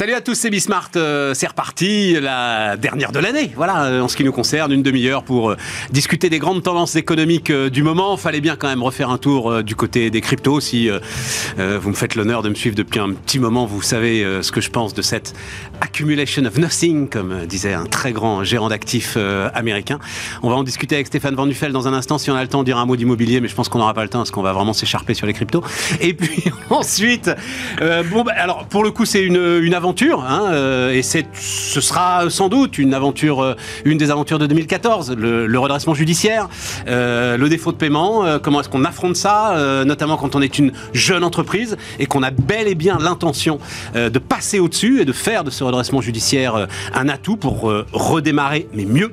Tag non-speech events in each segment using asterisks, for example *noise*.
Salut à tous, c'est Bismart. Euh, c'est reparti, la dernière de l'année. Voilà, euh, en ce qui nous concerne, une demi-heure pour euh, discuter des grandes tendances économiques du moment. Fallait bien quand même refaire un tour du côté des cryptos. Si vous me faites l'honneur de me suivre depuis un petit moment, vous savez ce que je pense de cette accumulation of nothing, comme disait un très grand gérant d'actifs américain. On va en discuter avec Stéphane Van Nuffel dans un instant. Si on a le temps, on dira un mot d'immobilier, mais je pense qu'on n'aura pas le temps parce qu'on va vraiment s'écharper sur les cryptos. Et puis *laughs* ensuite, bon, bah, alors pour le coup, c'est une, une hein, euh, et c'est, ce sera sans doute une aventure, euh, une des aventures de 2014, le, redressement judiciaire, euh, le défaut de paiement, comment est-ce qu'on affronte ça, notamment quand on est une jeune entreprise et qu'on a bel et bien l'intention de passer au-dessus et de faire de ce redressement judiciaire un atout pour redémarrer, mais mieux.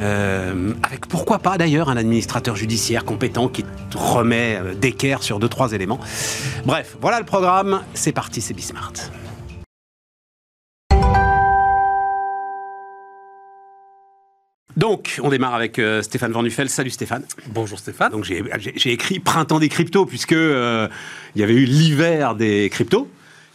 avec pourquoi pas d'ailleurs un administrateur judiciaire compétent qui remet d'équerre sur deux trois éléments. Bref, voilà le programme. C'est parti, c'est Bismart. Donc, on démarre avec euh, Stéphane Van Salut Stéphane. Bonjour Stéphane. Donc, j'ai écrit Printemps des cryptos, puisque euh, il y avait eu l'hiver des cryptos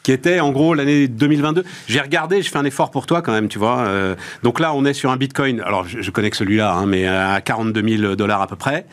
qui était en gros l'année 2022. J'ai regardé, je fais un effort pour toi quand même, tu vois. Euh, donc là, on est sur un Bitcoin. Alors, je, connais que celui-là, hein, mais à 42 000 dollars à peu près.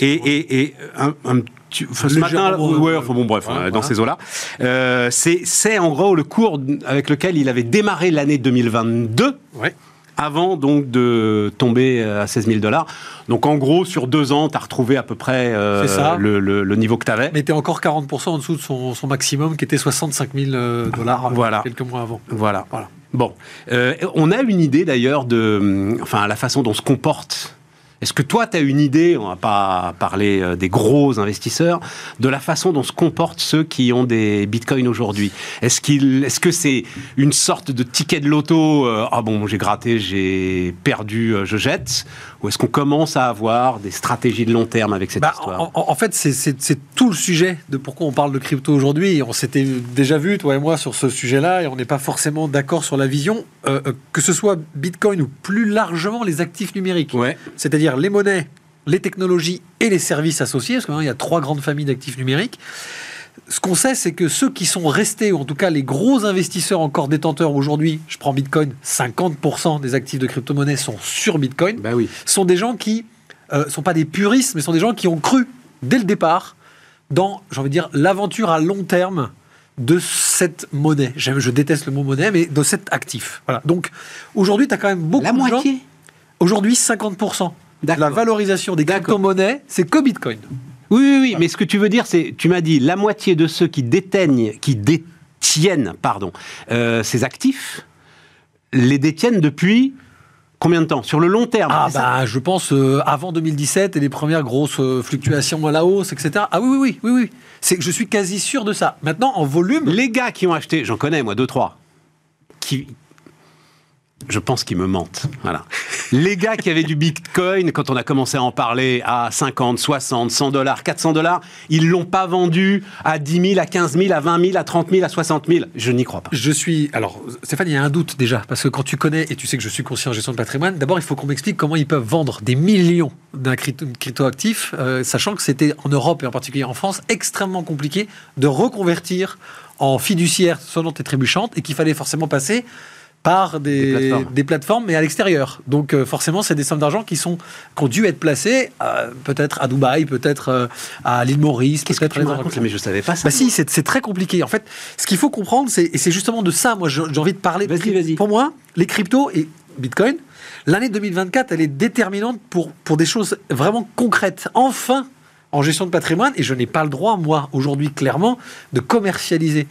Et, et, et, un, un ce matin, ouais, enfin bon, bref, dans ces eaux-là. Euh, c'est en gros le cours avec lequel il avait démarré l'année 2022. Ouais avant donc de tomber à 16 000 dollars. Donc en gros, sur deux ans, tu as retrouvé à peu près euh, le, niveau que tu avais. Mais tu es encore 40% en dessous de son, maximum qui était 65 000 euh, dollars voilà. quelques mois avant. Voilà. voilà. Bon, euh, on a une idée d'ailleurs de enfin, la façon dont se comporte est-ce que toi, tu as une idée, on va pas parler euh, des gros investisseurs, de la façon dont se comportent ceux qui ont des bitcoins aujourd'hui? Est-ce que c'est une sorte de ticket de loto euh, Ah bon, j'ai gratté, j'ai perdu, euh, je jette Ou est-ce qu'on commence à avoir des stratégies de long terme avec cette bah, histoire en, fait, c'est tout le sujet de pourquoi on parle de crypto aujourd'hui. On s'était déjà vu, toi et moi, sur ce sujet-là, et on n'est pas forcément d'accord sur la vision, que ce soit bitcoin ou plus largement les actifs numériques. Ouais. C'est-à-dire les monnaies, les technologies et les services associés, parce qu'il y a trois grandes familles d'actifs numériques. Ce qu'on sait, c'est que ceux qui sont restés, ou en tout cas les gros investisseurs encore détenteurs aujourd'hui, je prends Bitcoin, 50% des actifs de crypto-monnaie sont sur Bitcoin, bah oui. sont des gens qui ne euh, sont pas des puristes, mais sont des gens qui ont cru dès le départ dans, j'ai envie de dire, l'aventure à long terme de cette monnaie. Je déteste le mot monnaie, mais de cet actif. Voilà. Donc aujourd'hui, tu as quand même beaucoup La de moitié Aujourd'hui, 50% la valorisation des crypto-monnaies, c'est que Bitcoin. Oui, oui, oui, mais ce que tu veux dire, c'est, tu m'as dit, la moitié de ceux qui déteignent, qui détiennent, pardon, euh, ces actifs, les détiennent depuis combien de temps? Sur le long terme Ah bah, je pense euh, avant 2017 et les premières grosses euh, fluctuations à la hausse, etc. Ah oui, oui, oui, oui, oui. C'est, je suis quasi sûr de ça. Maintenant, en volume... Les gars qui ont acheté, j'en connais moi, deux, trois, qui, je pense qu'ils me mentent. Voilà. Les gars qui avaient du Bitcoin, quand on a commencé à en parler à 50, 60, 100 dollars, 400 dollars, ils l'ont pas vendu à 10 000, à 15 000, à 20 000, à 30 000, à 60 000. Je n'y crois pas. Je suis. Alors, Stéphane, il y a un doute déjà, parce que quand tu connais et tu sais que je suis conscient en gestion de patrimoine, d'abord, il faut qu'on m'explique comment ils peuvent vendre des millions d'un crypto-actif, euh, sachant que c'était en Europe et en particulier en France extrêmement compliqué de reconvertir en fiduciaire sonnante et trébuchante et qu'il fallait forcément passer par des, plateformes. mais à l'extérieur. Donc euh, forcément, c'est des sommes d'argent qui, sont, qui ont dû être placées euh, peut-être à Dubaï, peut-être euh, à l'île Maurice, peut-être à Mais je savais pas ça. Bah si, c'est très compliqué. En fait, ce qu'il faut comprendre, c'est, et c'est justement de ça, moi, j'ai envie de parler. Vas-y, vas-y. Pour moi, les cryptos et Bitcoin, l'année 2024, elle est déterminante pour, pour des choses vraiment concrètes. Enfin, en gestion de patrimoine, et je n'ai pas le droit, moi, aujourd'hui, clairement, de commercialiser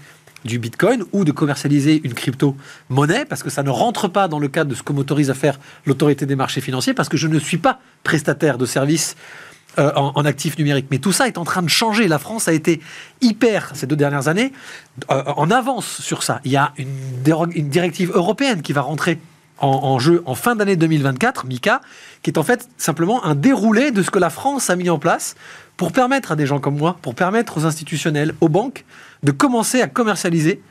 du Bitcoin ou de commercialiser une crypto-monnaie, parce que ça ne rentre pas dans le cadre de ce que m'autorise à faire l'autorité des marchés financiers, parce que je ne suis pas prestataire de services euh, en, actifs numériques. Mais tout ça est en train de changer. La France a été hyper, ces deux dernières années, euh, en avance sur ça. Il y a une directive européenne qui va rentrer en, jeu en fin d'année 2024, MICA, qui est en fait simplement un déroulé de ce que la France a mis en place pour permettre à des gens comme moi, pour permettre aux institutionnels, aux banques, de commencer à commercialiser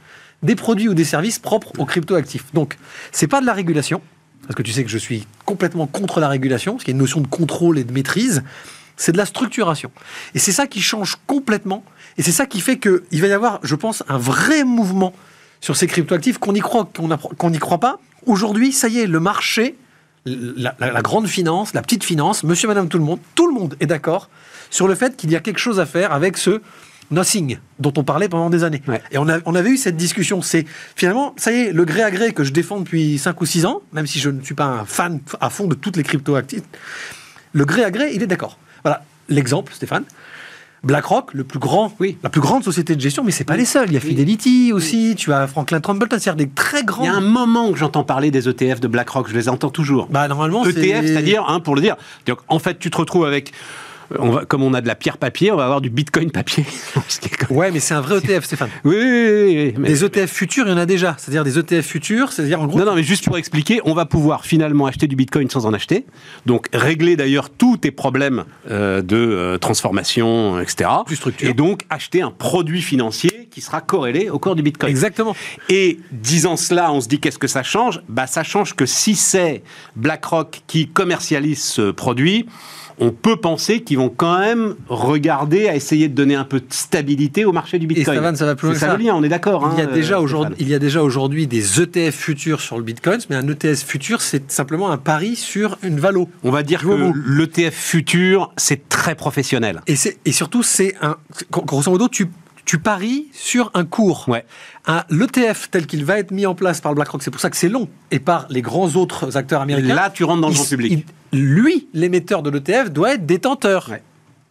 des produits ou des services propres aux crypto-actifs. Donc, c'est pas de la régulation, parce que tu sais que je suis complètement contre la régulation, parce qu'il y a une notion de contrôle et de maîtrise, c'est de la structuration. Et c'est ça qui change complètement, et c'est ça qui fait qu'il va y avoir, je pense, un vrai mouvement sur ces cryptoactifs, qu'on y croit, qu'on n'y croit pas. Aujourd'hui, ça y est, le marché, la, la, grande finance, la petite finance, monsieur, madame, tout le monde, tout le monde est d'accord sur le fait qu'il y a quelque chose à faire avec ce nothing dont on parlait pendant des années. Et on, on, avait eu cette discussion. C'est finalement, ça y est, le gré à gré que je défends depuis 5 ou 6 ans, même si je ne suis pas un fan à fond de toutes les crypto-actifs, le gré à gré, il est d'accord. Voilà l'exemple, Stéphane. BlackRock, le plus grand, oui. la plus grande société de gestion, mais c'est pas les seuls. Il y a Fidelity aussi, tu as Franklin Templeton, c'est-à-dire des très grands. Il y a un moment que j'entends parler des ETF de BlackRock, je les entends toujours. Bah normalement, ETF, c'est-à-dire, hein, pour le dire, en fait, tu te retrouves avec on va, comme on a de la pierre papier, on va avoir du bitcoin papier. *laughs* ouais, mais c'est un vrai ETF, Stéphane. oui, oui, oui, Des ETF futurs, il y en a déjà. C'est-à-dire des ETF futurs, c'est-à-dire en gros. Non, non, mais juste pour expliquer, on va pouvoir finalement acheter du bitcoin sans en acheter. Donc régler d'ailleurs tous tes problèmes euh, de euh, transformation, etc. Plus structure. Et donc acheter un produit financier qui sera corrélé au cours du bitcoin. Exactement. Et disant cela, on se dit qu'est-ce que ça change? Bah, ça change que si c'est BlackRock qui commercialise ce produit, on peut penser qu'ils vont quand même regarder à essayer de donner un peu de stabilité au marché du Bitcoin. Et ça va plus loin ça. on est d'accord. Il, y a hein, il y a déjà aujourd'hui des ETF futurs sur le Bitcoin, mais un ETF futur, c'est simplement un pari sur une valo. On va dire que l'ETF futur, c'est très professionnel. Et, et surtout, c'est un. Grosso modo, tu tu paries sur un cours. Ouais. L'ETF tel qu'il va être mis en place par BlackRock, c'est pour ça que c'est long, et par les grands autres acteurs américains. Là, tu rentres dans le grand public. lui, l'émetteur de l'ETF, doit être détenteur.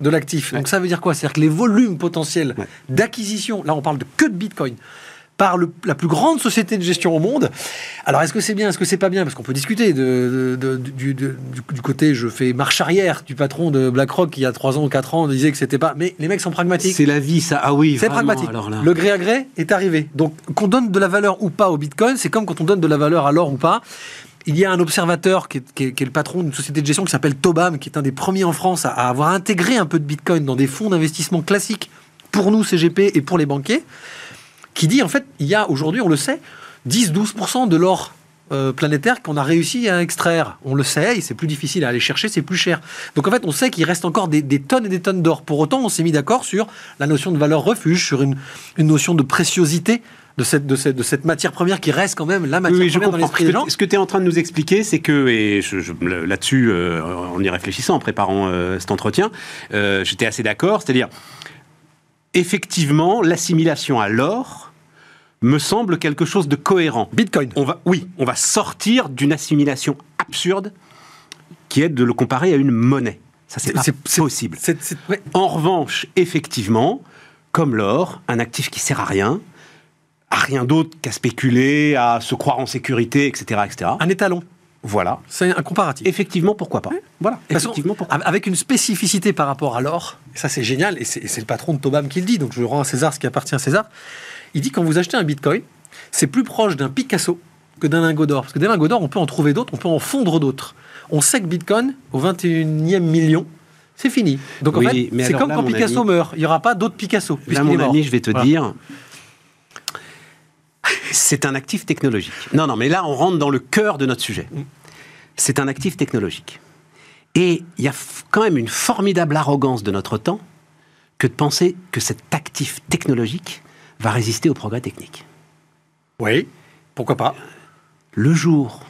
de l'actif. Donc ça veut dire quoi? C'est-à-dire que les volumes potentiels d'acquisition, là on parle de que de Bitcoin, par la plus grande société de gestion au monde. Alors, est-ce que c'est bien, est-ce que c'est pas bien? Parce qu'on peut discuter de, du, côté, je fais marche arrière du patron de BlackRock qui, il y a 3 ans ou 4 ans, disait que c'était pas. Mais les mecs sont pragmatiques. C'est la vie, ça. Ah oui, c'est pragmatique. Le gré à gré est arrivé. Donc, qu'on donne de la valeur ou pas au Bitcoin, c'est comme quand on donne de la valeur à l'or ou pas. Il y a un observateur qui est, le patron d'une société de gestion qui s'appelle Tobam, qui est un des premiers en France à avoir intégré un peu de Bitcoin dans des fonds d'investissement classiques pour nous, CGP, et pour les banquiers qui dit en fait, il y a aujourd'hui, on le sait, 10-12% de l'or euh, planétaire qu'on a réussi à extraire. On le sait, et c'est plus difficile à aller chercher, c'est plus cher. Donc en fait, on sait qu'il reste encore des, tonnes et des tonnes d'or. Pour autant, on s'est mis d'accord sur la notion de valeur refuge, sur une, notion de préciosité de cette, de, cette, de cette matière première qui reste quand même la matière oui, première dans l'esprit des gens. Ce que tu es en train de nous expliquer, c'est que, et là-dessus, euh, en y réfléchissant, en préparant euh, cet entretien, j'étais assez d'accord, c'est-à-dire effectivement, l'assimilation à l'or me semble quelque chose de cohérent. Bitcoin. On va, oui, on va sortir d'une assimilation absurde qui est de le comparer à une monnaie. Ça, c'est pas possible. En revanche, effectivement, comme l'or, un actif qui sert à rien, à rien d'autre qu'à spéculer, à se croire en sécurité, etc., etc. Un étalon. Voilà. C'est un comparatif. Effectivement, pourquoi pas. Voilà. Effectivement, pourquoi Avec une spécificité par rapport à l'or, ça c'est génial, et c'est le patron de Tobam qui le dit, donc je rends à César ce qui appartient à César. Il dit quand vous achetez un bitcoin, c'est plus proche d'un Picasso que d'un lingot d'or. Parce que des lingots d'or, on peut en trouver d'autres, on peut en fondre d'autres. On sait que bitcoin, au 21e million, c'est fini. Donc en fait, c'est comme quand Picasso meurt, il n'y aura pas d'autres Picasso. Là, mon ami, je vais te dire, c'est un actif technologique. Non, non, mais là, on rentre dans le cœur de notre sujet. C'est un actif technologique. Et il y a quand même une formidable arrogance de notre temps que de penser que cet actif technologique va résister au progrès technique. Oui, pourquoi pas? Le jour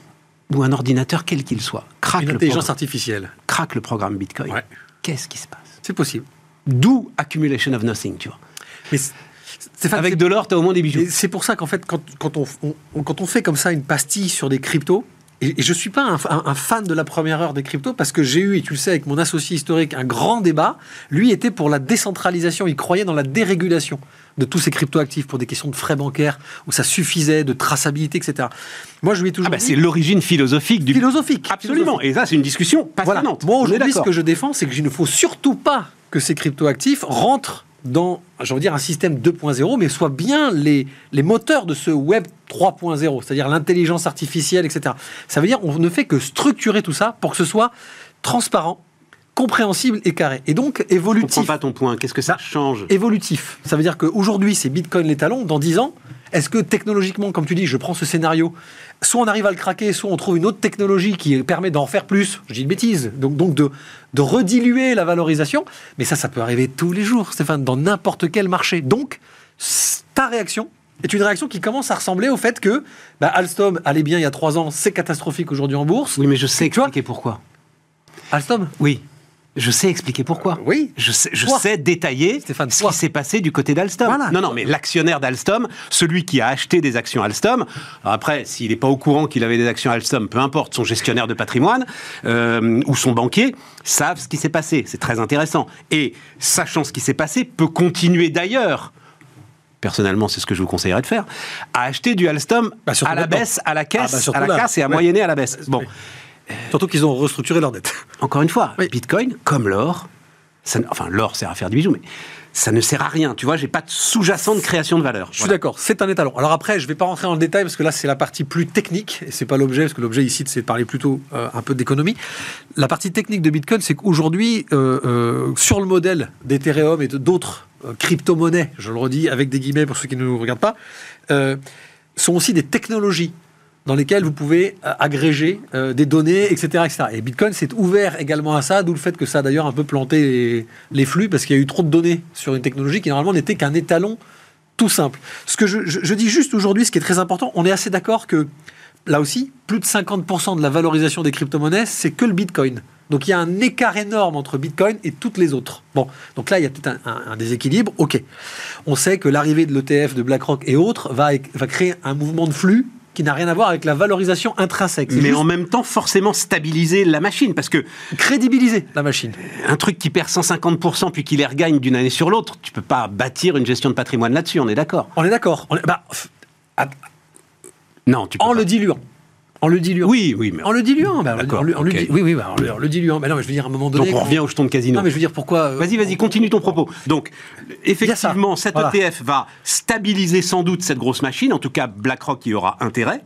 où un ordinateur, quel qu'il soit, craque l'intelligence artificielle, craque le programme Bitcoin, qu'est-ce qui se passe? C'est possible. D'où accumulation of nothing, tu vois. Mais avec de l'or, tu as au moins des bijoux. C'est pour ça qu'en fait, quand, quand on, quand on fait comme ça une pastille sur des cryptos, et, je ne suis pas un, fan de la première heure des cryptos parce que j'ai eu, et tu le sais, avec mon associé historique, un grand débat. Lui était pour la décentralisation, il croyait dans la dérégulation de tous ces cryptoactifs pour des questions de frais bancaires où ça suffisait, de traçabilité, etc. Moi, je lui ai toujours. Ah bah c'est l'origine philosophique du. Philosophique. Absolument. Et ça, c'est une discussion passionnante. Moi, aujourd'hui, ce que je défends, c'est que il ne faut surtout pas que ces cryptoactifs rentrent dans, je veux dire, un système 2.0, mais soit bien les, les moteurs de ce web 3.0, c'est-à-dire l'intelligence artificielle, etc. Ça veut dire on ne fait que structurer tout ça pour que ce soit transparent, compréhensible et carré. Et donc évolutif. Je comprends pas ton point. Qu'est-ce que ça bah, change? Évolutif. Ça veut dire qu'aujourd'hui, c'est Bitcoin les talons. Dans 10 ans, est-ce que technologiquement, comme tu dis, je prends ce scénario, soit on arrive à le craquer, soit on trouve une autre technologie qui permet d'en faire plus, je dis une bêtise, donc, donc de, de rediluer la valorisation, mais ça, ça peut arriver tous les jours, Stéphane, dans n'importe quel marché. Donc, ta réaction, est une réaction qui commence à ressembler au fait que bah, Alstom allait bien il y a trois ans, c'est catastrophique aujourd'hui en bourse. Oui, mais je sais Tu vois expliquer pourquoi. Alstom? Oui. Je sais expliquer pourquoi. Euh, oui. Je sais, je Toi. sais détailler Stéphane, ce qui s'est passé du côté d'Alstom. Voilà. Non, non, mais l'actionnaire d'Alstom, celui qui a acheté des actions Alstom, après, s'il n'est pas au courant qu'il avait des actions Alstom, peu importe, son gestionnaire de patrimoine euh, ou son banquier savent ce qui s'est passé. C'est très intéressant. Et sachant ce qui s'est passé, peut continuer d'ailleurs. Personnellement, c'est ce que je vous conseillerais de faire, à acheter du Alstom Bah, à la baisse, à la Ah, caisse, bah, surtout à la là. casse et à Ouais. moyenner à la baisse. Bon. Surtout qu'ils ont restructuré leur dette. encore une fois, Oui. Bitcoin, comme l'or, ça enfin l'or sert à faire du bijou, mais ça ne sert à rien. Tu vois, j'ai pas de sous-jacent de création de valeur. Je suis d'accord, c'est un étalon. Alors après, je ne vais pas rentrer dans le détail parce que là, c'est la partie plus technique et c'est pas l'objet parce que l'objet ici, c'est de parler plutôt euh, un peu d'économie. La partie technique de Bitcoin, c'est qu'aujourd'hui, euh, euh, sur le modèle d'Ethereum et d'autres crypto-monnaies, je le redis avec des guillemets pour ceux qui ne nous regardent pas, sont aussi des technologies dans lesquelles vous pouvez euh, agréger euh, des données, etc., etc. Et Bitcoin s'est ouvert également à ça, d'où le fait que ça a d'ailleurs un peu planté les, flux, parce qu'il y a eu trop de données sur une technologie qui normalement n'était qu'un étalon tout simple. Ce que je, dis juste aujourd'hui, ce qui est très important, on est assez d'accord que là aussi, plus de 50% de la valorisation des crypto-monnaies, c'est que le Bitcoin. Donc il y a un écart énorme entre Bitcoin et toutes les autres. Bon, donc là, il y a peut-être un, déséquilibre. Ok. On sait que l'arrivée de l'ETF, de BlackRock et autres va créer un mouvement de flux qui n'a rien à voir avec la valorisation intrinsèque. Mais juste en même temps, forcément stabiliser la machine, parce que crédibiliser la machine. un truc qui perd 150% puis qui les regagne d'une année sur l'autre, tu peux pas bâtir une gestion de patrimoine là-dessus, on est d'accord On est d'accord. Est- bah, f- Non, tu peux en pas. le diluant. En le diluant. Oui, oui, mais En le diluant. bah, D'accord, en en le oui, oui, bah, en, le, en le diluant. Mais non, mais je veux dire, à un moment donné. donc on revient au jeton de casino. Non, mais je veux dire, pourquoi. euh, Vas-y, vas-y, continue ton propos. Donc, effectivement, cet Voilà. ETF va stabiliser sans doute cette grosse machine. En tout cas, BlackRock y aura intérêt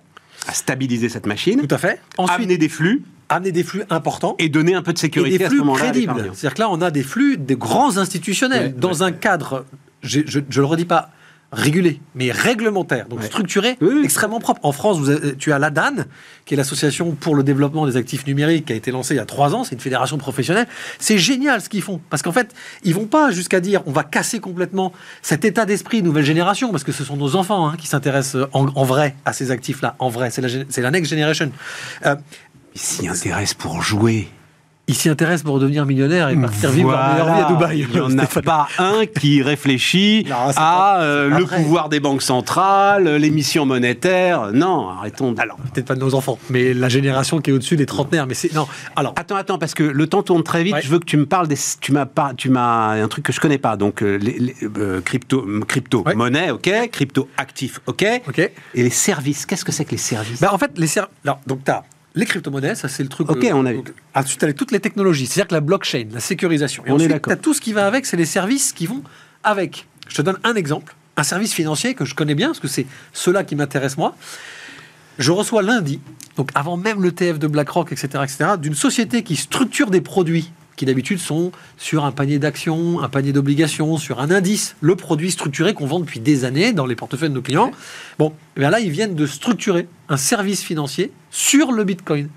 à stabiliser cette machine, Tout à fait. Ensuite, amener des flux amener des flux importants. et donner un peu de et sécurité des à ce flux moment-là. à crédibles. l'épargnant. C'est-à-dire que là, on a des flux de grands institutionnels dans un cadre, je ne le redis pas, régulé, mais réglementaire, donc Ouais. structuré, Oui, oui. extrêmement propre. En France, vous avez- tu as l'ADAN, qui est l'association pour le développement des actifs numériques, qui a été lancée il y a trois ans. C'est une fédération professionnelle. C'est génial ce qu'ils font, parce qu'en fait, ils vont pas jusqu'à dire on va casser complètement cet état d'esprit nouvelle génération, parce que ce sont nos enfants hein, qui s'intéressent en, en vrai à ces actifs-là. En vrai, la, c'est la next generation. Euh, Ils s'y intéressent pour jouer. Ils s'y intéressent pour devenir millionnaires et partir vivre leur meilleure vie à Dubaï. Il n'y en a pas un qui réfléchit *laughs* Non, à euh, le vrai. pouvoir des banques centrales, l'émission monétaire. Non, arrêtons. de- Alors, peut-être pas de nos enfants, mais la génération qui est au-dessus des trentenaires. Mais c'est. Non, alors. Attends, attends, parce que le temps tourne très vite. Ouais. Je veux que tu me parles des. Tu m'as pas, tu m'as un truc que je connais pas. Donc euh, les, les, euh, crypto, crypto Ouais. monnaie, ok. Crypto actif, ok. Ok. Et les services. Qu'est-ce que c'est que les services? Ben, en fait, les ser- alors, donc tu as les crypto-monnaies, ça c'est le truc. Ok, on a vu. donc, Ensuite, tu as toutes les technologies, c'est-à-dire que la blockchain, la sécurisation. Et On est ensuite, d'accord. tu as tout ce qui va avec, c'est les services qui vont avec. Je te donne un exemple, un service financier que je connais bien, parce que c'est ceux-là qui m'intéressent moi. Je reçois lundi, donc avant même le TF de BlackRock, etc., etc., d'une société qui structure des produits qui d'habitude sont sur un panier d'actions, un panier d'obligations, sur un indice, le produit structuré qu'on vend depuis des années dans les portefeuilles de nos clients. Bon, et bien là, ils viennent de structurer un service financier sur le Bitcoin.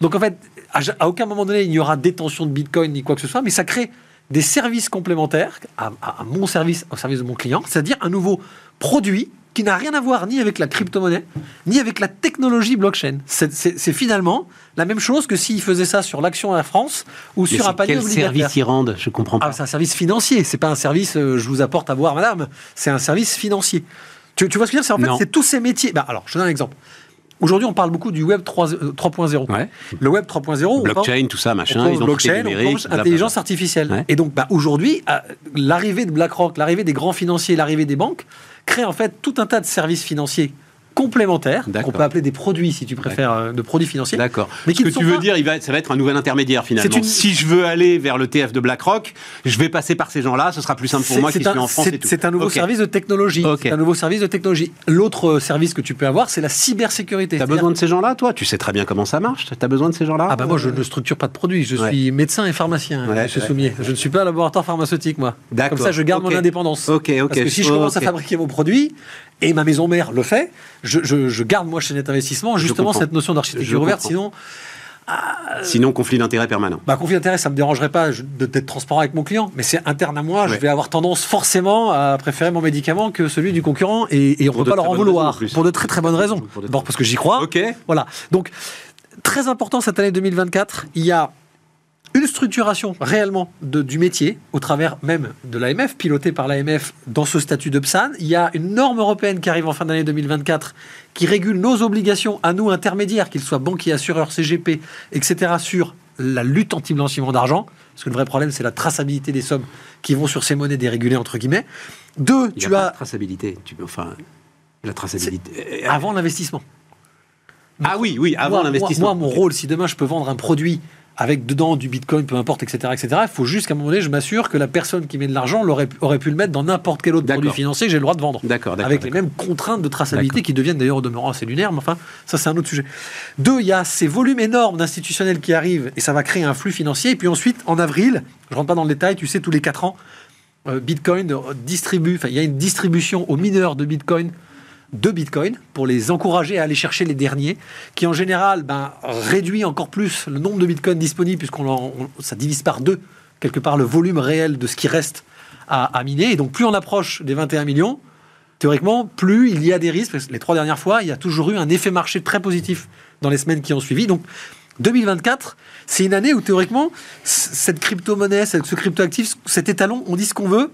Donc en fait, à, aucun moment donné, il n'y aura détention de Bitcoin ni quoi que ce soit, mais ça crée des services complémentaires à, à- à mon service, au service de mon client, c'est-à-dire un nouveau produit qui n'a rien à voir ni avec la crypto-monnaie, ni avec la technologie blockchain. C'est- finalement la même chose que s'il faisait ça sur l'action Air France ou Mais sur un panier quel obligataire. service ils rendent? Je comprends pas. Ah, c'est un service financier, c'est pas un service euh, je vous apporte à boire, madame. C'est un service financier. Tu, tu vois ce que je veux dire? C'est en fait, c'est tous ces métiers. Bah, alors, je donne un exemple. Aujourd'hui, on parle beaucoup du Web 3, euh, 3.0. Ouais. Le Web 3.0, on parle- Blockchain, tout ça, on machin, identité blockchain, on blablabla. intelligence artificielle. Ouais. Et donc, bah, aujourd'hui, euh, l'arrivée de BlackRock, l'arrivée des grands financiers, l'arrivée des banques crée en fait tout un tas de services financiers complémentaires, qu'on peut appeler des produits, si tu préfères, euh, de produits financiers. D'accord. Mais Ce que tu veux pas- dire, il va, ça va être un nouvel intermédiaire finalement. Une- Si je veux aller vers le TF de BlackRock, je vais passer par ces gens-là. Ce sera plus simple pour moi qui suis en France c'est- un nouveau service de technologie. Ok. C'est un nouveau service de technologie. L'autre euh, service que tu peux avoir, c'est la cybersécurité. T'as besoin de ces gens-là, toi? Tu sais très bien comment ça marche. T'as besoin de ces gens-là? Ah bah moi je ne structure pas de produits, je Ouais. suis médecin et pharmacien, Ouais, monsieur. Soumier. Je ne suis pas un laboratoire pharmaceutique moi. D'accord. Comme ça je garde mon indépendance. Ok, ok. Parce que si je commence à fabriquer vos produits, et ma maison mère le fait, je, je- je garde moi chez Net Investissement justement cette notion d'architecture ouverte, sinon Sinon, conflit d'intérêt permanent. Bah, conflit d'intérêt, ça me dérangerait pas d'être transparent avec mon client, mais c'est interne à moi. Je vais avoir tendance forcément à préférer mon médicament que celui du concurrent, et, et on ne peut pas leur en vouloir pour de très très bonnes raisons. D'abord parce que j'y crois. Ok. Voilà. Donc très important cette année 2024. Il y a une structuration réellement de- du métier au travers même de l'AMF, pilotée par l'AMF dans ce statut de PSAN. Il y a une norme européenne qui arrive en fin d'année 2024 qui régule nos obligations à nous intermédiaires, qu'ils soient banquiers, assureurs, CGP, etc., sur la lutte anti-blanchiment d'argent. Parce que le vrai problème, c'est la traçabilité des sommes qui vont sur ces monnaies dérégulées, entre guillemets. Deux, Il y a tu pas as de traçabilité. Tu, enfin, la traçabilité. avant l'investissement. Ah oui, oui, avant l'investissement. Moi, moi, mon rôle, si demain je peux vendre un produit avec dedans du bitcoin, peu importe, etc., etc., il faut juste qu'à un moment donné, je m'assure que la personne qui met de l'argent l'aurait- aurait pu le mettre dans n'importe quel autre produit financier que j'ai le droit de vendre. D'accord, d'accord. Avec les mêmes contraintes de traçabilité qui deviennent d'ailleurs au demeurant assez lunaires, mais enfin, ça c'est un autre sujet. Deux, il y a ces volumes énormes d'institutionnels qui arrivent et ça va créer un flux financier. Et puis ensuite, en avril, je rentre pas dans le détail, tu sais, tous les 4 ans, euh, Bitcoin distribue, enfin, il y a une distribution aux mineurs de Bitcoin de Bitcoin pour les encourager à aller chercher les derniers, qui en général ben, réduit encore plus le nombre de Bitcoin disponibles, puisqu'on ça divise par deux, quelque part, le volume réel de ce qui reste à, à miner. Et donc, plus on approche des 21 millions, théoriquement, plus il y a des risques. Les trois dernières fois, il y a toujours eu un effet marché très positif dans les semaines qui ont suivi. Donc, 2024, c'est une année où théoriquement, cette crypto-monnaie, ce crypto-actif, cet étalon, on dit ce qu'on veut.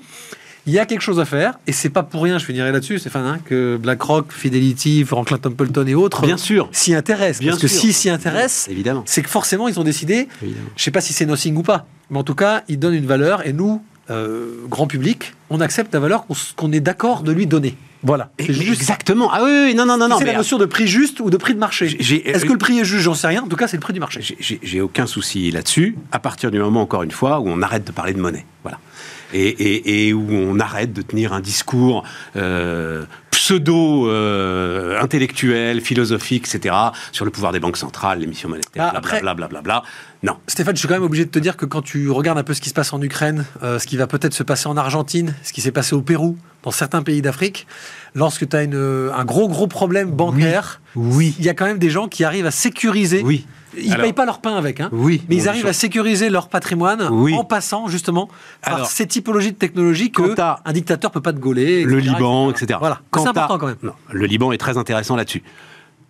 Il y a quelque chose à faire, et c'est pas pour rien, je finirai là-dessus, Stéphane, hein, que BlackRock, Fidelity, Franklin Templeton et autres Bien sûr. s'y intéressent. Bien parce que sûr. s'ils s'y intéressent, Évidemment. c'est que forcément, ils ont décidé, Évidemment. je sais pas si c'est nothing ou pas, mais en tout cas, ils donnent une valeur, et nous, euh, grand public, on accepte la valeur qu'on est d'accord de lui donner. Voilà. C'est juste Exactement. Ah oui, oui, non, non, non, c'est la notion de prix juste ou de prix de marché. J'ai- Est-ce que le prix est juste? J'en sais rien. En tout cas, c'est le prix du marché. J'ai aucun souci là-dessus, à partir du moment, encore une fois, où on arrête de parler de monnaie. Voilà. Et, et- et où on arrête de tenir un discours euh, pseudo-intellectuel, philosophique, etc., sur le pouvoir des banques centrales, l'émission monétaire, Ah, blablabla. Bla, bla, bla. Non. Stéphane, je suis quand même obligé de te dire que quand tu regardes un peu ce qui se passe en Ukraine, euh, ce qui va peut-être se passer en Argentine, ce qui s'est passé au Pérou, dans certains pays d'Afrique, lorsque tu as une, un gros, gros problème bancaire, Oui. il y a quand même des gens qui arrivent à sécuriser. Oui. Ils ne payent pas leur pain avec, hein, Oui. mais ils arrivent à sécuriser leur patrimoine Oui. en passant justement par Alors, ces typologies de technologies que un dictateur peut pas te gauler. Le etc., Liban, etc. Voilà, Quand c'est important quand même. Non, le Liban est très intéressant là-dessus.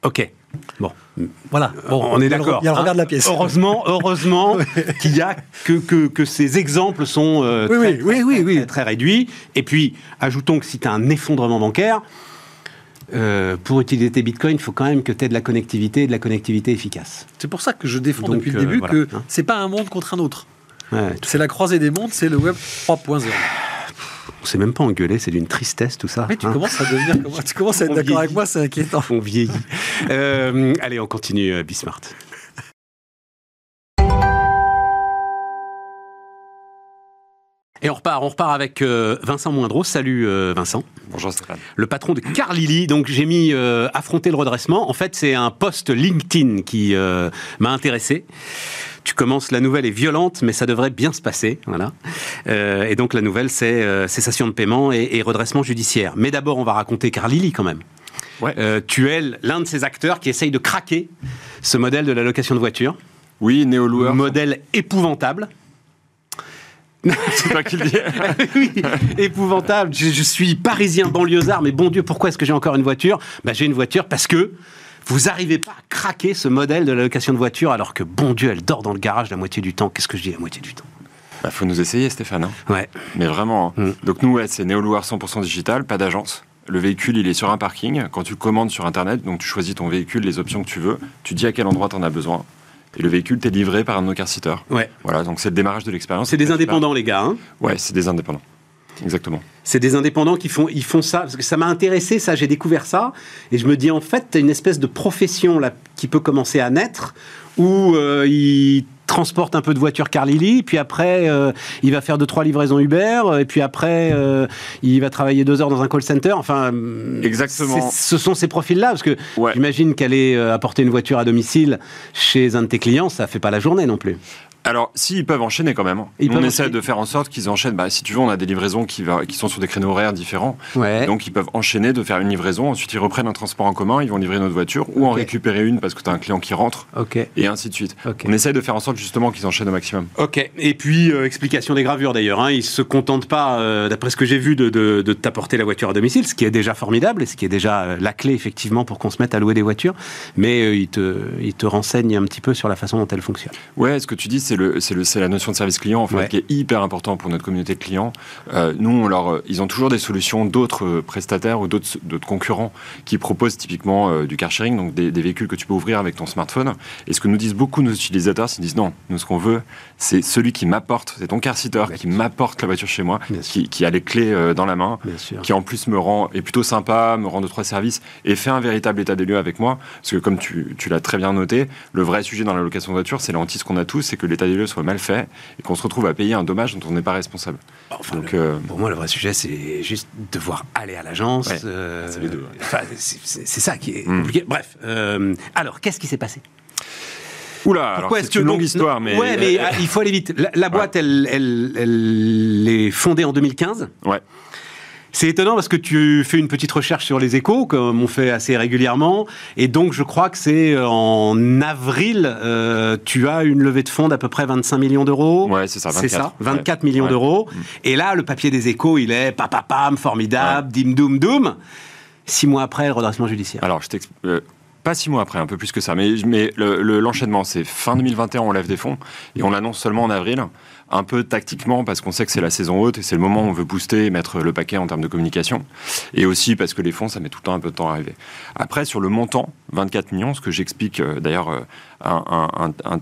Ok. Bon, Voilà, Bon, on est d'accord. Il y a le hein. regard de la pièce. Heureusement, heureusement *laughs* qu'il y a que, que, que ces exemples sont euh, Oui, très, oui, oui, oui, oui. très, très réduits. Et puis, ajoutons que si tu as un effondrement bancaire, euh, pour utiliser tes bitcoins, il faut quand même que tu aies de la connectivité et de la connectivité efficace. C'est pour ça que je défends Donc, depuis le euh, début voilà, que hein. c'est pas un monde contre un autre. Ouais, C'est la croisée des mondes, c'est le web 3.0. *sighs* on s'est même pas engueulé, c'est d'une tristesse tout ça. Mais tu hein. commences à devenir Tu commences à *laughs* être d'accord avec moi, c'est inquiétant. On vieillit. Euh, allez, on continue, Bismart. Et on repart, on repart avec euh, Vincent Moindreau. Salut euh, Vincent. Bonjour Stéphane. le patron de Carlili. Donc j'ai mis euh, affronter le redressement. En fait, c'est un post LinkedIn qui m'a intéressé. Tu commences, la nouvelle est violente, mais ça devrait bien se passer. Voilà. Et donc la nouvelle, c'est cessation de paiement et, et redressement judiciaire. Mais d'abord, on va raconter Carlili quand même. Ouais. Tu es l'un de ces acteurs qui essaye de craquer ce modèle de la location de voiture. Oui, néo-loueur. Modèle épouvantable. *laughs* C'est toi qui le dis. *laughs* oui, épouvantable. Je, je suis parisien banlieusard, mais bon Dieu, pourquoi est-ce que j'ai encore une voiture? Bah, J'ai une voiture parce que vous n'arrivez pas à craquer ce modèle de la location de voiture alors que, bon Dieu, elle dort dans le garage la moitié du temps. Qu'est-ce que je dis la moitié du temps? Bah, faut nous essayer Stéphane. hein. Ouais. Mais vraiment. hein. Mm. Donc nous, ouais, c'est néo-loueur 100% digital, pas d'agence. Le véhicule, il est sur un parking. Quand tu commandes sur Internet, donc tu choisis ton véhicule, les options que tu veux, tu dis à quel endroit tu en as besoin. Et le véhicule t'est livré par un de nos. Ouais. Voilà, donc c'est le démarrage de l'expérience. C'est des indépendants, les gars. hein. Ouais, c'est des indépendants. Exactement. C'est des indépendants qui font, ils font ça, parce que ça m'a intéressé, ça, j'ai découvert ça, et je me dis, en fait, tu une espèce de profession là, qui peut commencer à naître, où euh, ils transportent un peu de voitures Carlili, puis après, euh, il va faire deux, trois livraisons Uber, et puis après, euh, il va travailler deux heures dans un call center, enfin... euh, Exactement. Ce sont ces profils-là, parce que Ouais. j'imagine qu'aller euh, apporter une voiture à domicile chez un de tes clients, ça fait pas la journée non plus. Alors, si, ils peuvent enchaîner quand même. Ils on peuvent essaie enchaîner. de faire en sorte qu'ils enchaînent. Bah, si tu veux, on a des livraisons qui, va- qui sont sur des créneaux horaires différents. Ouais. Donc, ils peuvent enchaîner de faire une livraison. Ensuite, ils reprennent un transport en commun. Ils vont livrer notre voiture ou en récupérer une parce que tu as un client qui rentre et ainsi de suite. On essaie de faire en sorte justement qu'ils enchaînent au maximum. Ok. Et puis, euh, explication des gravures d'ailleurs. Hein. Ils se contentent pas, euh, d'après ce que j'ai vu, de, de- de t'apporter la voiture à domicile, ce qui est déjà formidable et ce qui est déjà euh, la clé effectivement pour qu'on se mette à louer des voitures. Mais euh, ils, te, ils te renseignent un petit peu sur la façon dont elles fonctionnent. Ouais, ce que tu dis, c'est c'est le, la notion de service client en fait, Ouais. qui est hyper important pour notre communauté de clients. Euh, nous, on leur, ils ont toujours des solutions d'autres euh, prestataires ou d'autres, concurrents qui proposent typiquement euh, du car sharing, donc des, des véhicules que tu peux ouvrir avec ton smartphone. Et ce que nous disent beaucoup nos utilisateurs, c'est qu'ils disent non, nous ce qu'on veut, c'est celui qui m'apporte, c'est ton car sitter qui m'apporte la voiture chez moi, qui, qui a les clés euh, dans la main, qui en plus me rend est plutôt sympa, me rend deux trois services et fait un véritable état des lieux avec moi. Parce que comme tu, tu l'as très bien noté, le vrai sujet dans la location de voiture, c'est l'antise qu'on a tous, c'est que l'état soit mal fait et qu'on se retrouve à payer un dommage dont on n'est pas responsable. Enfin, Donc, le- euh, pour moi, le vrai sujet, c'est juste devoir aller à l'agence. Ouais, euh, c'est ouais. ça qui est Mm. compliqué. Bref. euh, alors, qu'est-ce qui s'est passé? Oula, Pourquoi est-ce que une longue donc- histoire, mais ouais, mais ah, il faut aller vite. La, la boîte, elle, elle, elle est fondée en 2015. ouais. C'est étonnant parce que tu fais une petite recherche sur les échos, comme on fait assez régulièrement, et donc je crois que c'est en avril, euh, tu as une levée de fonds d'à peu près 25 millions d'euros. Ouais, c'est ça, C'est 24. ça, 24 Ouais. millions Ouais. d'euros. Et là, le papier des échos, il est papapam, formidable, dim doum doum. Six mois après, le redressement judiciaire. Alors, je t'explique. euh, pas six mois après, un peu plus que ça. Mais, mais le- le- l'enchaînement, c'est fin 2021, on lève des fonds et on l'annonce seulement en avril. Un peu tactiquement parce qu'on sait que c'est la saison haute et c'est le moment où on veut booster et mettre le paquet en termes de communication. Et aussi parce que les fonds, ça met tout le temps un peu de temps à arriver. Après, sur le montant, 24 millions, ce que j'explique euh, d'ailleurs euh, à un, un-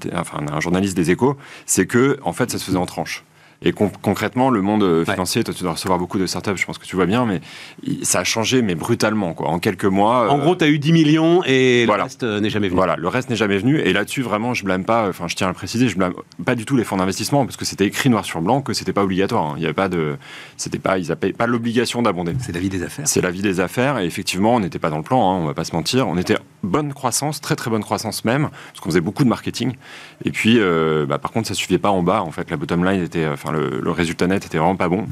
un journaliste des échos, c'est que en fait, ça se faisait en tranches. Et con- concrètement, le monde euh, financier, toi tu dois recevoir beaucoup de startups, je pense que tu vois bien, mais ça a changé, mais brutalement, quoi. En quelques mois. En euh, gros, tu as eu 10 millions et voilà. le reste euh, n'est jamais venu. Voilà, le reste n'est jamais venu. Et là-dessus, vraiment, je blâme pas, enfin, je tiens à le préciser, je blâme pas du tout les fonds d'investissement, parce que c'était écrit noir sur blanc que c'était pas obligatoire. hein. Il y avait pas de, c'était pas, ils n'avaient pas l'obligation d'abonder. C'est la vie des affaires. C'est la vie des affaires, et effectivement, on n'était pas dans le plan, hein, on va pas se mentir. On était bonne croissance, très très bonne croissance même, parce qu'on faisait beaucoup de marketing. Et puis, euh, bah, par contre, ça suffisait pas en bas. En fait, la bottom line était, enfin, le, le résultat net était vraiment pas bon.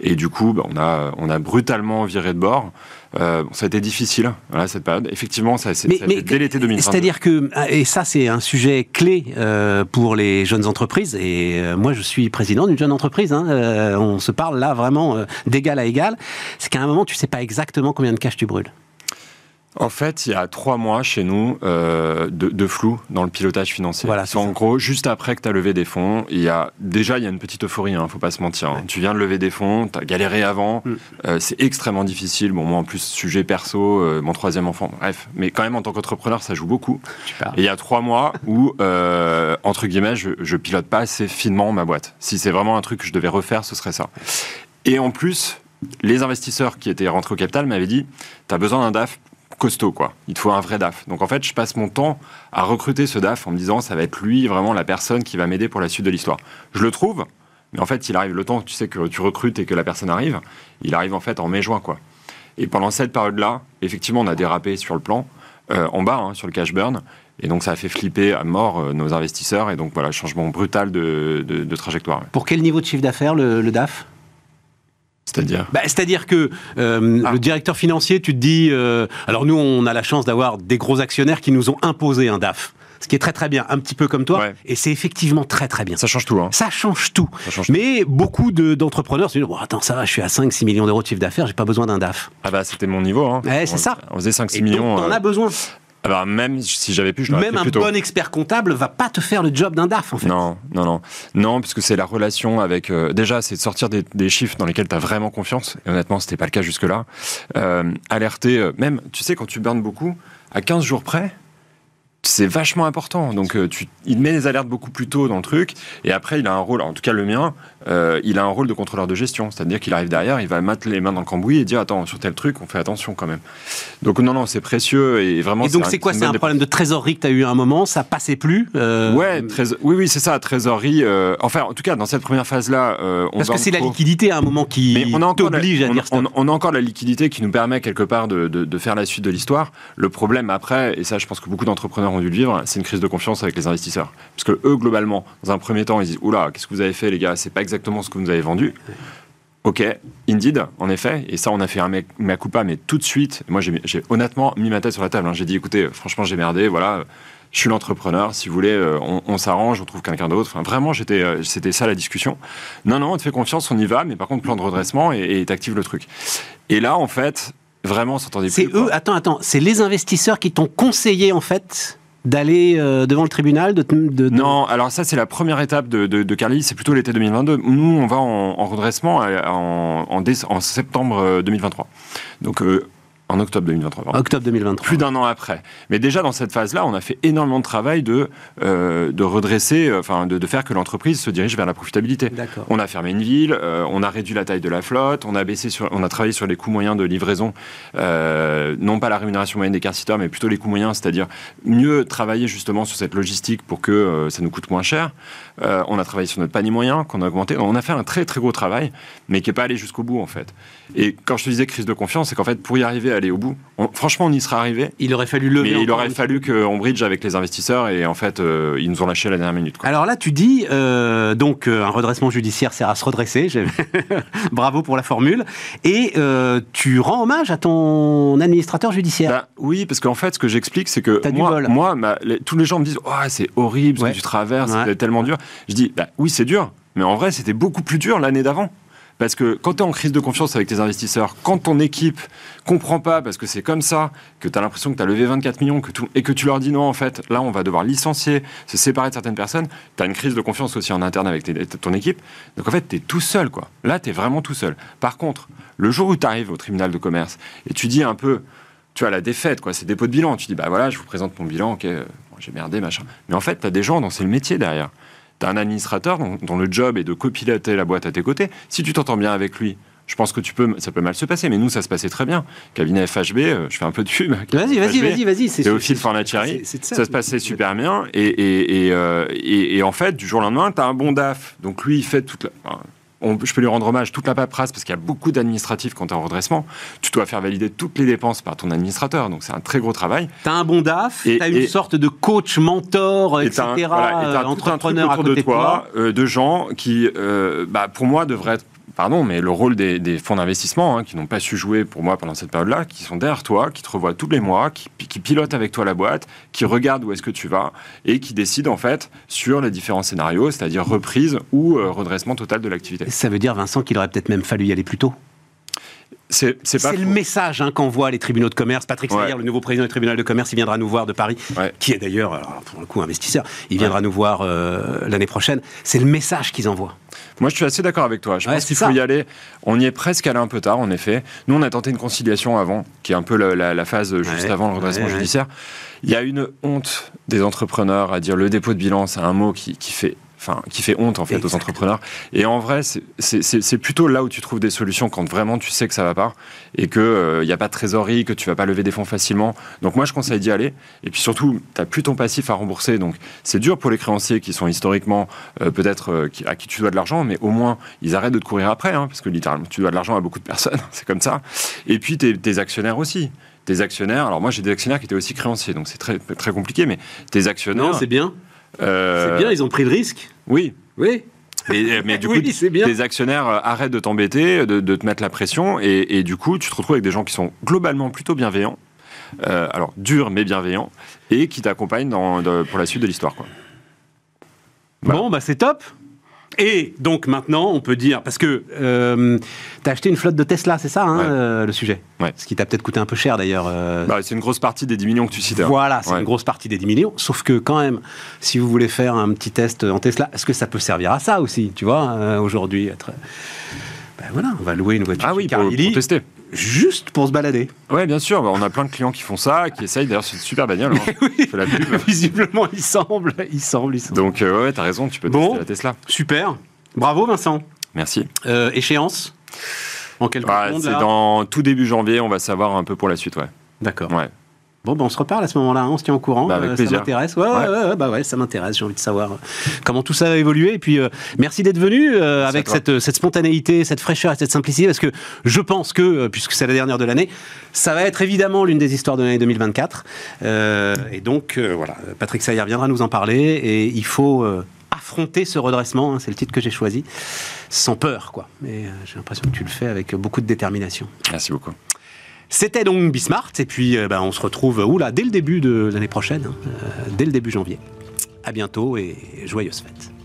Et du coup, bah, on a, on a brutalement viré de bord. Euh, ça a été difficile, voilà, cette période. Effectivement, ça, ça a été dès l'été 2022. C'est-à-dire que, et ça c'est un sujet clé euh, pour les jeunes entreprises, et euh, moi je suis président d'une jeune entreprise, hein, euh, on se parle là vraiment euh, d'égal à égal, c'est qu'à un moment tu sais pas exactement combien de cash tu brûles. En fait, il y a trois mois chez nous euh, de, de flou dans le pilotage financier. Voilà, en ça. gros, juste après que tu as levé des fonds, il y a déjà il y a une petite euphorie, hein, faut pas se mentir. hein. Tu viens de lever des fonds, tu as galéré avant, Mm. euh, c'est extrêmement difficile. Bon, moi en plus, sujet perso, euh, mon troisième enfant, bref. Mais quand même, en tant qu'entrepreneur, ça joue beaucoup. Super. Et il y a trois mois où, entre guillemets, je, je pilote pas assez finement ma boîte. Si c'est vraiment un truc que je devais refaire, ce serait ça. Et en plus, les investisseurs qui étaient rentrés au capital m'avaient dit, tu as besoin d'un DAF costaud, quoi. Il te faut un vrai DAF. Donc en fait, je passe mon temps à recruter ce DAF en me disant, ça va être lui vraiment la personne qui va m'aider pour la suite de l'histoire. Je le trouve, mais en fait, il arrive le temps, tu sais, que tu recrutes et que la personne arrive, il arrive en fait en mai-juin, quoi. Et pendant cette période-là, effectivement, on a dérapé sur le plan, euh, en bas, hein, sur le cash burn. Et donc, ça a fait flipper à mort euh, nos investisseurs. Et donc, voilà, changement brutal de, de- de trajectoire. Pour quel niveau de chiffre d'affaires le, le DAF? C'est-à-dire Bah, C'est-à-dire que euh, Ah. le directeur financier, tu te dis, euh, alors nous on a la chance d'avoir des gros actionnaires qui nous ont imposé un DAF, ce qui est très très bien, un petit peu comme toi, Ouais. et c'est effectivement très très bien. Ça change tout. Hein. Ça change tout. Ça change tout. Mais beaucoup de- d'entrepreneurs se disent bon, Attends, ça va, je suis à 5-6 millions d'euros de chiffre d'affaires, j'ai pas besoin d'un DAF. Ah bah, c'était mon niveau. Hein. Ouais, c'est On- ça. On faisait 5-6 Et millions. donc, t'en euh, as besoin. Bah, même si j'avais pu, je l'aurais Même un plus tôt. bon expert comptable va pas te faire le job d'un DAF, en fait. Non, non, non. Non, puisque c'est la relation avec. euh, déjà, c'est de sortir des, des chiffres dans lesquels tu as vraiment confiance. Et honnêtement, c'était pas le cas jusque-là. Euh, alerter, euh, même, tu sais, quand tu burnes beaucoup, à 15 jours près, c'est vachement important. Donc, euh, tu, il met des alertes beaucoup plus tôt dans le truc. Et après, il a un rôle, en tout cas le mien, euh, il a un rôle de contrôleur de gestion. C'est-à-dire qu'il arrive derrière, il va mettre les mains dans le cambouis et dire Attends, sur tel truc, on fait attention quand même. Donc, non, non, c'est précieux et vraiment. Et donc, c'est quoi? C'est un problème de trésorerie que tu as eu à un moment, ça passait plus euh, Ouais, oui, oui, c'est ça, trésorerie. euh, enfin, en tout cas, dans cette première phase-là, on Parce que c'est la liquidité à un moment qui encore la- t'oblige à on- dire stop. on, on a encore la liquidité qui nous permet quelque part de, de- de faire la suite de l'histoire. Le problème après, et ça, je pense que beaucoup d'entrepreneurs dû le vivre, c'est une crise de confiance avec les investisseurs. Parce que eux, globalement, dans un premier temps, ils disent Oula, qu'est-ce que vous avez fait, les gars C'est pas exactement ce que vous nous avez vendu. Ok, Indeed, en effet, et ça, on a fait un mea culpa, mais tout de suite, moi, j'ai honnêtement mis ma tête sur la table. hein. J'ai dit, écoutez, franchement, j'ai merdé, voilà, je suis l'entrepreneur, si vous voulez, euh, on, on s'arrange, on trouve quelqu'un d'autre. Enfin, vraiment, j'étais, euh, c'était ça la discussion. Non, non, on te fait confiance, on y va, mais par contre, plan de redressement et t'actives le truc. Et là, en fait, vraiment, on s'entendait C'est plus. eux, quoi. attends, attends, c'est les investisseurs qui t'ont conseillé en fait d'aller euh, devant le tribunal de, Non, alors ça c'est la première étape de, Carly, c'est plutôt l'été 2022. Nous on va en, en redressement euh, en, septembre euh, 2023. Donc euh, en octobre 2023. pardon. octobre 2023. Plus d'un an après. Mais déjà dans cette phase-là, on a fait énormément de travail de, euh, de redresser, euh, enfin de, de faire que l'entreprise se dirige vers la profitabilité. On a fermé une ville, euh, on a réduit la taille de la flotte, on a baissé sur, on a travaillé sur les coûts moyens de livraison, euh, non pas la rémunération moyenne des car mais plutôt les coûts moyens, c'est-à-dire mieux travailler justement sur cette logistique pour que ça nous coûte moins cher. Euh, on a travaillé sur notre panier moyen qu'on a augmenté. On a fait un très très gros travail, mais qui n'est pas allé jusqu'au bout en fait. Et quand je te disais crise de confiance, c'est qu'en fait pour y arriver aller au bout, on- franchement on y serait arrivé. Il aurait fallu lever. Mais il aurait fallu qu'on bridge avec les investisseurs et en fait euh, ils nous ont lâché à la dernière minute. quoi. Alors là, tu dis euh, donc un redressement judiciaire sert à se redresser. *laughs* Bravo pour la formule. Et tu rends hommage à ton administrateur judiciaire. Bah, oui, parce qu'en fait, ce que j'explique, c'est que moi, moi ma- les- tous les gens me disent oh, c'est horrible ce Ouais. que tu traverses, Ouais. c'est tellement dur. Je dis bah, oui, c'est dur, mais en vrai, c'était beaucoup plus dur l'année d'avant. Parce que quand tu es en crise de confiance avec tes investisseurs, quand ton équipe comprend pas, parce que c'est comme ça, que tu as l'impression que tu as levé 24 millions que tout, et que tu leur dis non, en fait, là, on va devoir licencier, se séparer de certaines personnes, tu as une crise de confiance aussi en interne avec ton équipe. Donc en fait, tu es tout seul. quoi. Là, tu es vraiment tout seul. Par contre, le jour où tu arrives au tribunal de commerce et tu dis un peu, tu as la défaite, quoi, c'est dépôt de bilan. Tu dis, bah voilà, je vous présente mon bilan, ok, euh, j'ai merdé, machin. Mais en fait, tu as des gens dont c'est le métier derrière. Tu as un administrateur dont, dont le job est de copiloter la boîte à tes côtés. Si tu t'entends bien avec lui, je pense que tu peux, ça peut mal se passer, mais nous, ça se passait très bien. Cabinet FHB, euh, je fais un peu de pub. Vas-y, vas-y, vas-y, vas-y. c'est- Théophile Fornaciari, c'est ça se passait super bien. Et, et, et, euh, et en fait, du jour au lendemain, tu as un bon DAF. Donc lui, il fait toute la. On- je peux lui rendre hommage, toute la paperasse, parce qu'il y a beaucoup d'administratifs quand tu es en redressement. Tu dois faire valider toutes les dépenses par ton administrateur. Donc c'est un très gros travail. T'as un bon DAF, Et- t'as une et- sorte de coach, mentor, Et etc. un- voilà, et t'as euh, tout un truc entrepreneur à de côté de toi, toi. euh, de gens qui, euh, bah, pour moi, devraient être. Pardon, mais le rôle des, des fonds d'investissement, hein, qui n'ont pas su jouer pour moi pendant cette période-là, qui sont derrière toi, qui te revoient tous les mois, qui, qui pilotent avec toi la boîte, qui regardent où est-ce que tu vas et qui décident en fait sur les différents scénarios, c'est-à-dire reprise ou euh, redressement total de l'activité. Ça veut dire, Vincent, qu'il aurait peut-être même fallu y aller plus tôt? C'est c'est pas C'est le message hein, qu'envoient les tribunaux de commerce. Patrick Ouais. Sayer, le nouveau président du tribunal de commerce, il viendra nous voir de Paris, Ouais. qui est d'ailleurs, alors, pour le coup, investisseur. Il viendra nous voir euh, l'année prochaine. C'est le message qu'ils envoient. Moi, je suis assez d'accord avec toi. Je Ouais, pense qu'il faut y aller. On y est presque allé un peu tard, en effet. Nous, on a tenté une conciliation avant, qui est un peu la, la- la phase juste Ouais, avant le redressement ouais. judiciaire. Il y a une honte des entrepreneurs à dire le dépôt de bilan, c'est un mot qui, qui fait. Enfin, qui fait honte en fait aux entrepreneurs. Et en vrai, c'est- plutôt là où tu trouves des solutions quand vraiment tu sais que ça va pas et que il n'y a pas de trésorerie, que tu vas pas lever des fonds facilement. Donc moi, je conseille d'y aller. Et puis surtout, tu plus ton passif à rembourser. Donc c'est dur pour les créanciers qui sont historiquement euh, peut-être euh, à qui tu dois de l'argent, mais au moins ils arrêtent de te courir après, hein, parce que littéralement tu dois de l'argent à beaucoup de personnes, *laughs* c'est comme ça. Et puis tes, tes actionnaires aussi. Tes actionnaires, alors moi j'ai des actionnaires qui étaient aussi créanciers, donc c'est très, très compliqué, mais tes actionnaires. Non, c'est bien. euh, C'est bien, ils ont pris le risque. Oui, Oui. mais, mais du *laughs* coup, Oui, tes actionnaires euh, arrêtent de t'embêter, de, de te mettre la pression, et, et du coup, tu te retrouves avec des gens qui sont globalement plutôt bienveillants, euh, alors durs mais bienveillants, et qui t'accompagnent dans- de- pour la suite de l'histoire. quoi. Voilà. Bon, bah c'est top. Et donc maintenant, on peut dire, parce que euh, tu as acheté une flotte de Tesla, c'est ça hein, Ouais. euh, le sujet Ouais. Ce qui t'a peut-être coûté un peu cher d'ailleurs. euh, Bah, c'est une grosse partie des 10 millions que tu citais. hein. Voilà, c'est Ouais. une grosse partie des 10 millions. Sauf que quand même, si vous voulez faire un petit test en Tesla, est-ce que ça peut servir à ça aussi, tu vois, euh, aujourd'hui être... Ben voilà, on va louer une voiture Ah oui, pour, pour tester. Juste pour se balader. Ouais, bien sûr. bah, on a plein de clients qui font ça, qui essayent d'ailleurs, c'est une super bagnole. hein. *laughs* oui, Fait la pub. *laughs* visiblement, il semble, il semble, il semble. Donc, euh, ouais, t'as raison, tu peux Bon. tester la Tesla. Super. Bravo Vincent. Merci. Euh, échéance? En quelques Ouais, secondes c'est dans tout début janvier, on va savoir un peu pour la suite, ouais. D'accord. Ouais. Bon, ben, on se reparle à ce moment-là, hein, on se tient au courant. Bah, avec euh, ça m'intéresse. Ouais, ouais, Ouais. bah ouais, ça m'intéresse. J'ai envie de savoir euh, comment tout ça a évolué. Et puis, euh, merci d'être venu euh, avec cette, cette spontanéité, cette fraîcheur et cette simplicité, parce que je pense que, puisque c'est la dernière de l'année, ça va être évidemment l'une des histoires de l'année 2024. Euh, et donc, voilà, Patrick Sayer viendra nous en parler. Et il faut affronter ce redressement, hein, c'est le titre que j'ai choisi, sans peur, quoi. Mais j'ai l'impression que tu le fais avec beaucoup de détermination. Merci beaucoup. C'était donc Bismart, et puis euh, bah, on se retrouve oula, dès le début de l'année prochaine, hein, euh, dès le début janvier. À bientôt et joyeuses fêtes.